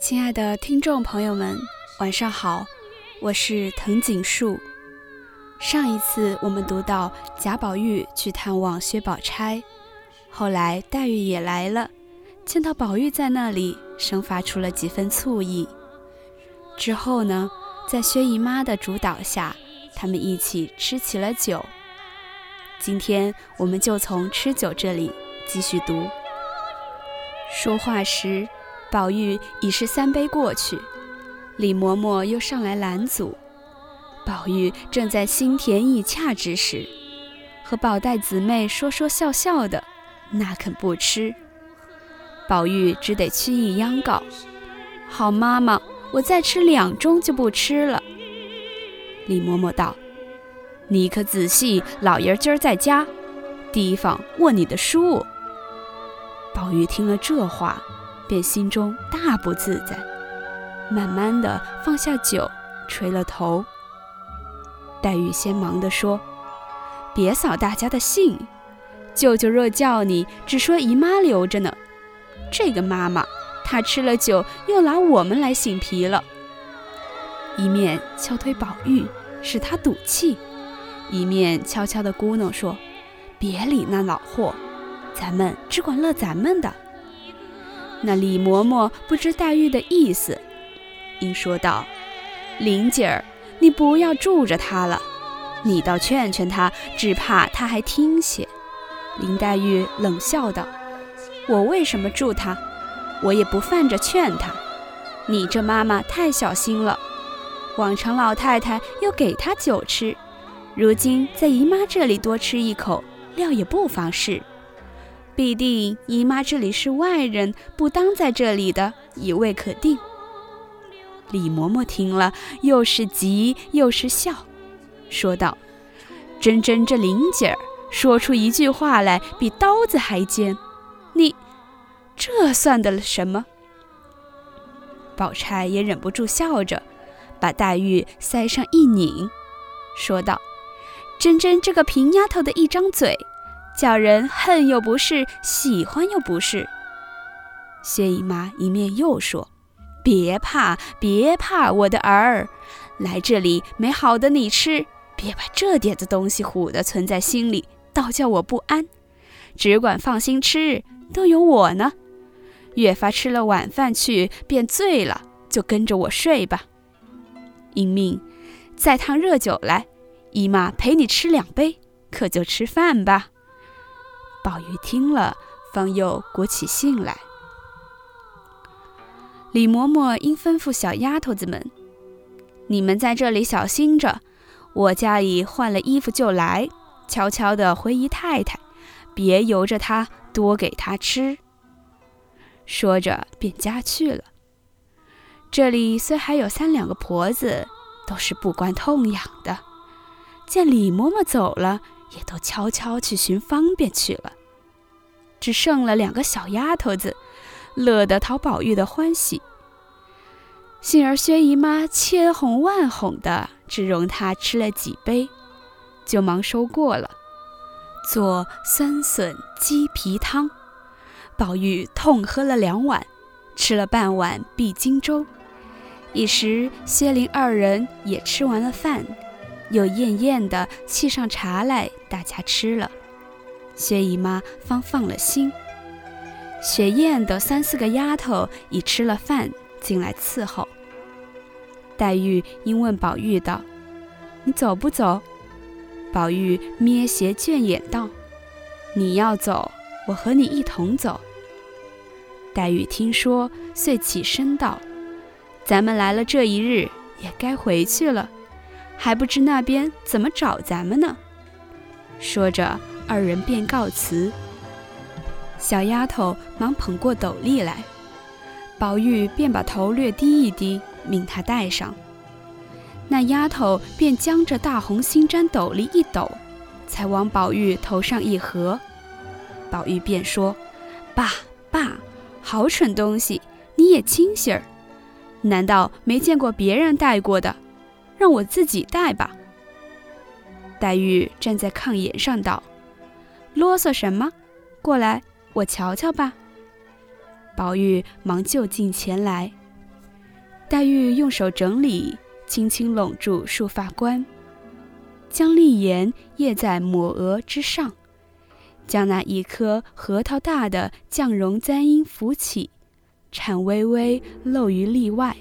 亲爱的听众朋友们，晚上好，我是藤井树。上一次我们读到贾宝玉去探望薛宝钗，后来黛玉也来了，见到宝玉在那里，生发出了几分醋意。之后呢，在薛姨妈的主导下，他们一起吃起了酒。今天我们就从吃酒这里继续读。说话时。宝玉已是三杯过去，李嬷嬷又上来拦阻。宝玉正在心甜意洽之时，和宝黛姊妹说说笑笑的，哪肯不吃？宝玉只得屈意央告：“好妈妈，我再吃两盅就不吃了。”李嬷嬷道：“你可仔细，老爷今儿在家，提防握你的书。”宝玉听了这话。便心中大不自在，慢慢的放下酒，垂了头。黛玉先忙的说：“别扫大家的兴，舅舅若叫你，只说姨妈留着呢。这个妈妈，她吃了酒，又拿我们来醒皮了。”一面敲推宝玉，使他赌气，一面悄悄的咕哝说：“别理那老货，咱们只管乐咱们的。”那李嬷嬷不知黛玉的意思，应说道：“林姐儿，你不要住着她了，你倒劝劝她，只怕她还听些。”林黛玉冷笑道：“我为什么住她？我也不犯着劝她。你这妈妈太小心了，往常老太太又给她酒吃，如今在姨妈这里多吃一口，料也不妨事。”必定姨妈这里是外人，不当在这里的，也未可定。李嬷嬷听了，又是急又是笑，说道：“真真这林姐儿说出一句话来，比刀子还尖。你这算得了什么？”宝钗也忍不住笑着，把黛玉腮上一拧，说道：“真真这个平丫头的一张嘴。”叫人恨又不是，喜欢又不是。薛姨妈一面又说：“别怕，别怕，我的儿，来这里没好的你吃，别把这点子东西唬得存在心里，倒叫我不安。只管放心吃，都有我呢。越发吃了晚饭去，便醉了，就跟着我睡吧。应命，再烫热酒来，姨妈陪你吃两杯，可就吃饭吧。”宝玉听了，方又鼓起兴来。李嬷嬷应吩咐小丫头子们：“你们在这里小心着，我家里换了衣服就来，悄悄地回姨太太，别由着她多给她吃。”说着便家去了。这里虽还有三两个婆子，都是不关痛痒的，见李嬷嬷走了。也都悄悄去寻方便去了，只剩了两个小丫头子，乐得讨宝玉的欢喜。幸而薛姨妈千哄万哄的，只容她吃了几杯，就忙收过了，做酸笋鸡皮汤。宝玉痛喝了两碗，吃了半碗碧金粥。一时薛林二人也吃完了饭。又艳艳的沏上茶来，大家吃了，薛姨妈方放了心。雪雁等三四个丫头已吃了饭，进来伺候。黛玉因问宝玉道：“你走不走？”宝玉咩斜倦眼道：“你要走，我和你一同走。”黛玉听说，遂起身道：“咱们来了这一日，也该回去了。”还不知那边怎么找咱们呢？说着，二人便告辞。小丫头忙捧过斗笠来，宝玉便把头略低一低，命她戴上。那丫头便将这大红星毡斗笠一抖，才往宝玉头上一合。宝玉便说：“爸爸，好蠢东西，你也清醒儿，难道没见过别人戴过的？”让我自己带吧。黛玉站在炕沿上道：“啰嗦什么？过来，我瞧瞧吧。”宝玉忙就近前来，黛玉用手整理，轻轻拢住束发冠，将丽颜掖在抹额之上，将那一颗核桃大的绛绒簪缨扶起，颤巍巍露于例外。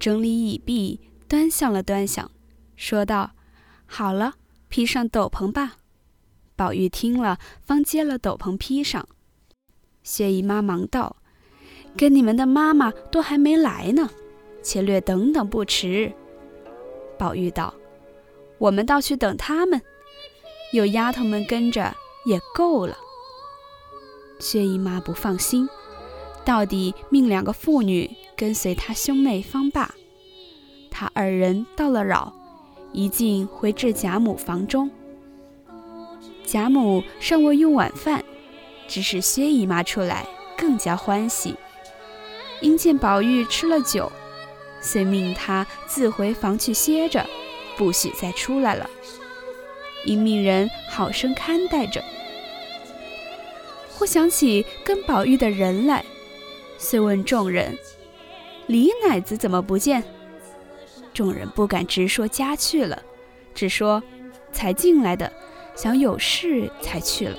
整理已毕，端详了端详，说道：“好了，披上斗篷吧。”宝玉听了，方接了斗篷披上。薛姨妈忙道：“跟你们的妈妈都还没来呢。”且略等等，不迟。宝玉道：“我们倒去等他们，有丫头们跟着也够了。”薛姨妈不放心，到底命两个妇女跟随她兄妹方罢。他二人到了扰，一进回至贾母房中。贾母尚未用晚饭，只是薛姨妈出来，更加欢喜，因见宝玉吃了酒。遂命他自回房去歇着，不许再出来了。因命人好生看待着。忽想起跟宝玉的人来，遂问众人：“李奶子怎么不见？”众人不敢直说家去了，只说才进来的，想有事才去了。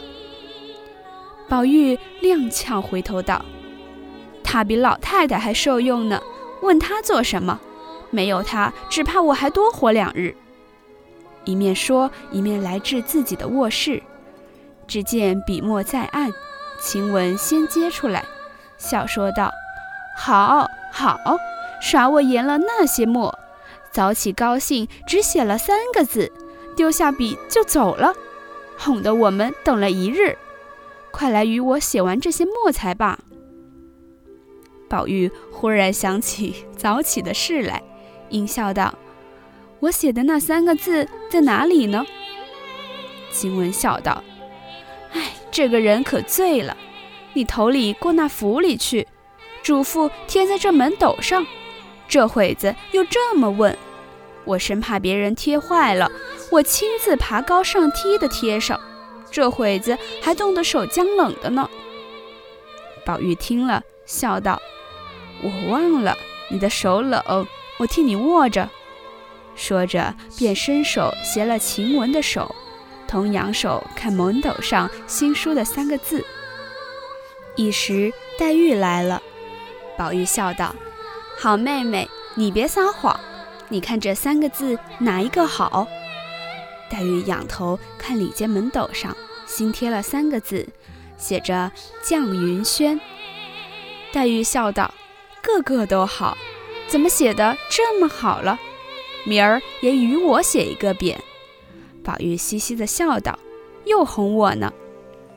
宝玉踉跄回头道：“他比老太太还受用呢。”问他做什么？没有他，只怕我还多活两日。一面说，一面来至自己的卧室，只见笔墨在案，晴雯先接出来，笑说道：“好好，耍我研了那些墨，早起高兴，只写了三个字，丢下笔就走了，哄得我们等了一日。快来与我写完这些墨才罢。”宝玉忽然想起早起的事来，应笑道：“我写的那三个字在哪里呢？”晴雯笑道：“哎，这个人可醉了。你头里过那府里去，嘱咐贴在这门斗上。这会子又这么问，我生怕别人贴坏了，我亲自爬高上梯的贴上。这会子还冻得手僵冷的呢。”宝玉听了，笑道。我忘了你的手冷，我替你握着。说着，便伸手携了晴雯的手，同仰手看门斗上新书的三个字。一时黛玉来了，宝玉笑道：“好妹妹，你别撒谎，你看这三个字哪一个好？”黛玉仰头看里间门斗上新贴了三个字，写着“绛云轩”。黛玉笑道。个个都好，怎么写的这么好了？明儿也与我写一个匾。宝玉嘻嘻的笑道：“又哄我呢。”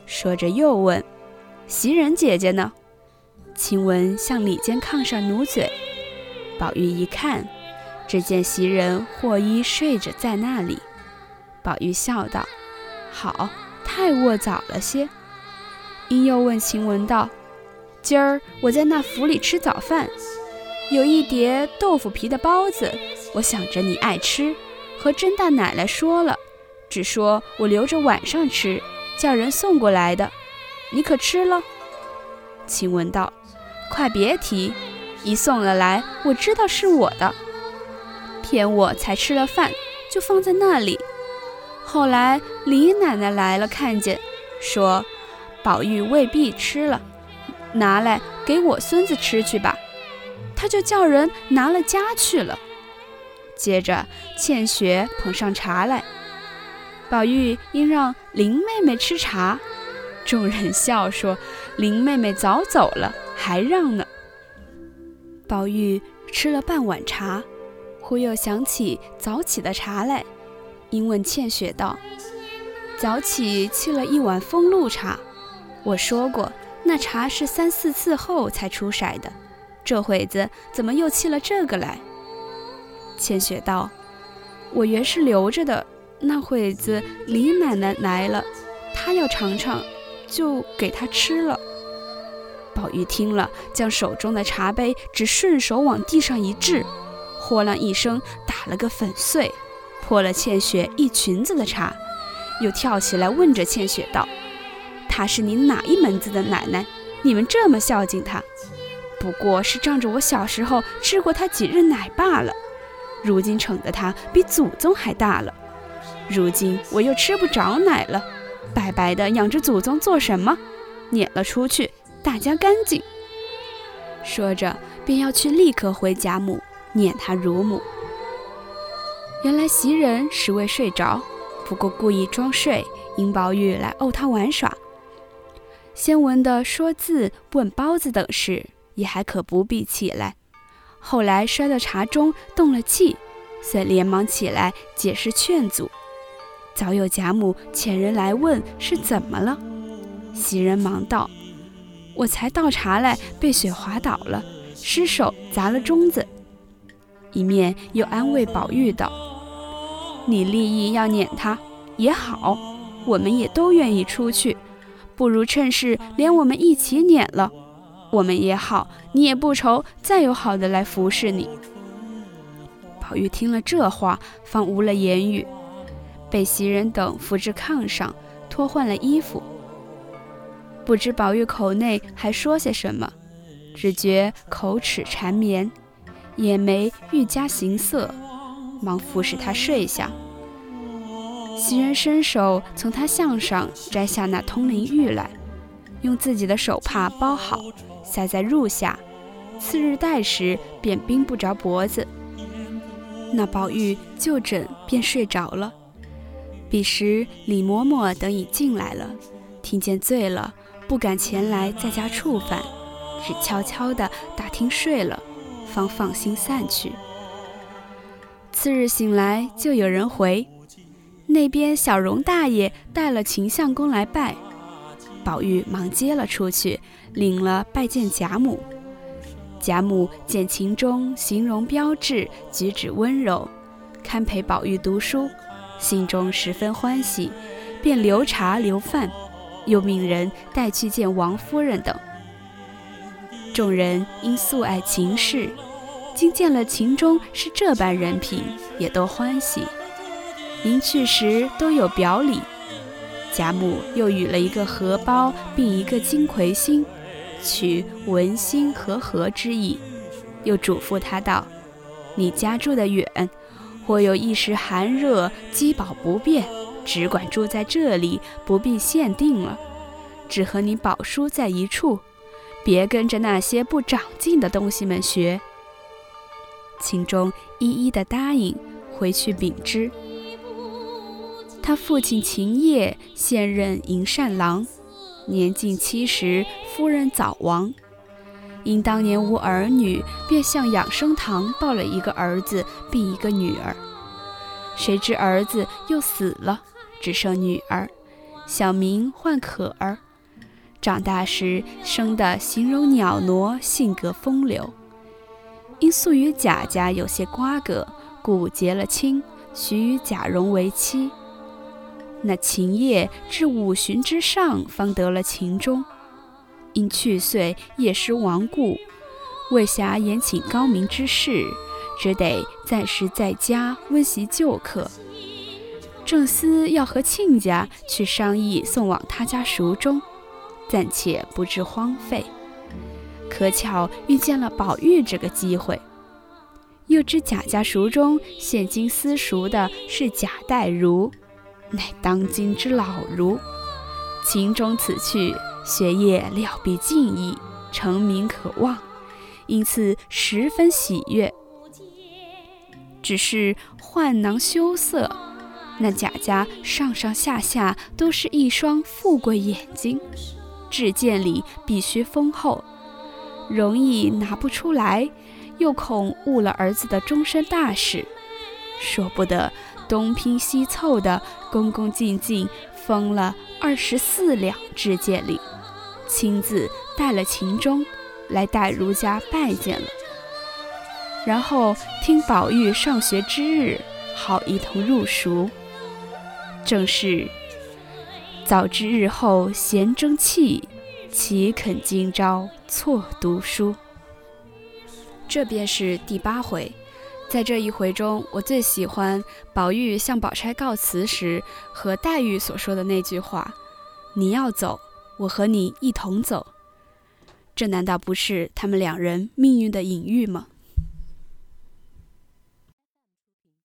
说着又问：“袭人姐姐呢？”晴雯向里间炕上努嘴。宝玉一看，只见袭人或衣睡着在那里。宝玉笑道：“好，太卧早了些。”因又问晴雯道。今儿我在那府里吃早饭，有一碟豆腐皮的包子，我想着你爱吃，和甄大奶奶说了，只说我留着晚上吃，叫人送过来的，你可吃了？晴雯道：“快别提，一送了来，我知道是我的，骗我才吃了饭，就放在那里。后来李奶奶来了，看见，说宝玉未必吃了。”拿来给我孙子吃去吧，他就叫人拿了家去了。接着倩雪捧上茶来，宝玉应让林妹妹吃茶，众人笑说：“林妹妹早走了，还让呢。”宝玉吃了半碗茶，忽又想起早起的茶来，因问倩雪道：“早起沏了一碗风露茶，我说过。”那茶是三四次后才出色的，这会子怎么又沏了这个来？千雪道：“我原是留着的，那会子李奶奶来了，她要尝尝，就给她吃了。”宝玉听了，将手中的茶杯只顺手往地上一掷，豁啷一声打了个粉碎，泼了倩雪一裙子的茶，又跳起来问着倩雪道。她是你哪一门子的奶奶？你们这么孝敬她？不过是仗着我小时候吃过他几日奶罢了。如今宠的他比祖宗还大了，如今我又吃不着奶了，白白的养着祖宗做什么？撵了出去，大家干净。说着，便要去立刻回贾母撵他乳母。原来袭人实未睡着，不过故意装睡，引宝玉来逗他玩耍。先闻的说字、问包子等事，也还可不必起来。后来摔到茶中，动了气，遂连忙起来解释劝阻。早有贾母遣人来问是怎么了，袭人忙道：“我才倒茶来，被雪滑倒了，失手砸了盅子。”一面又安慰宝玉道。你立意要撵他也好，我们也都愿意出去，不如趁势连我们一起撵了，我们也好，你也不愁再有好的来服侍你。宝玉听了这话，方无了言语，被袭人等扶至炕上，脱换了衣服。不知宝玉口内还说些什么，只觉口齿缠绵，眼眉愈加形色。忙服侍他睡下。袭人伸手从他项上摘下那通灵玉来，用自己的手帕包好，塞在褥下。次日戴时，便冰不着脖子。那宝玉就枕便睡着了。彼时李嬷嬷等已进来了，听见醉了，不敢前来在家触犯，只悄悄地打听睡了，方放心散去。次日醒来，就有人回，那边小荣大爷带了秦相公来拜，宝玉忙接了出去，领了拜见贾母。贾母见秦钟形容标致，举止温柔，堪陪宝玉读书，心中十分欢喜，便留茶留饭，又命人带去见王夫人等。众人因素爱秦氏。今见了秦钟是这般人品，也都欢喜。临去时都有表礼，贾母又与了一个荷包，并一个金魁星，取文心和合之意。又嘱咐他道：“你家住得远，或有一时寒热饥饱不便，只管住在这里，不必限定了。只和你宝叔在一处，别跟着那些不长进的东西们学。”秦钟一一的答应，回去禀知。他父亲秦业现任营善郎，年近七十，夫人早亡，因当年无儿女，便向养生堂抱了一个儿子，并一个女儿。谁知儿子又死了，只剩女儿，小名唤可儿。长大时生得形容袅娜，性格风流。因素与贾家有些瓜葛，故结了亲，许与贾蓉为妻。那秦业至五旬之上，方得了秦钟。因去岁夜失亡故，未暇延请高明之事，只得暂时在家温习旧课。正思要和亲家去商议送往他家塾中，暂且不致荒废。可巧遇见了宝玉这个机会，又知贾家塾中现今私塾的是贾代儒，乃当今之老儒。秦钟此去，学业料必尽矣，成名可望，因此十分喜悦。只是宦囊羞涩，那贾家上上下下都是一双富贵眼睛，至见里必须丰厚。容易拿不出来，又恐误了儿子的终身大事，说不得东拼西凑的，恭恭敬敬封了二十四两至见礼，亲自带了秦钟来带儒家拜见了。然后听宝玉上学之日，好一同入塾。正是早知日后贤争气。岂肯今朝错读书？这便是第八回。在这一回中，我最喜欢宝玉向宝钗告辞时和黛玉所说的那句话：“你要走，我和你一同走。”这难道不是他们两人命运的隐喻吗？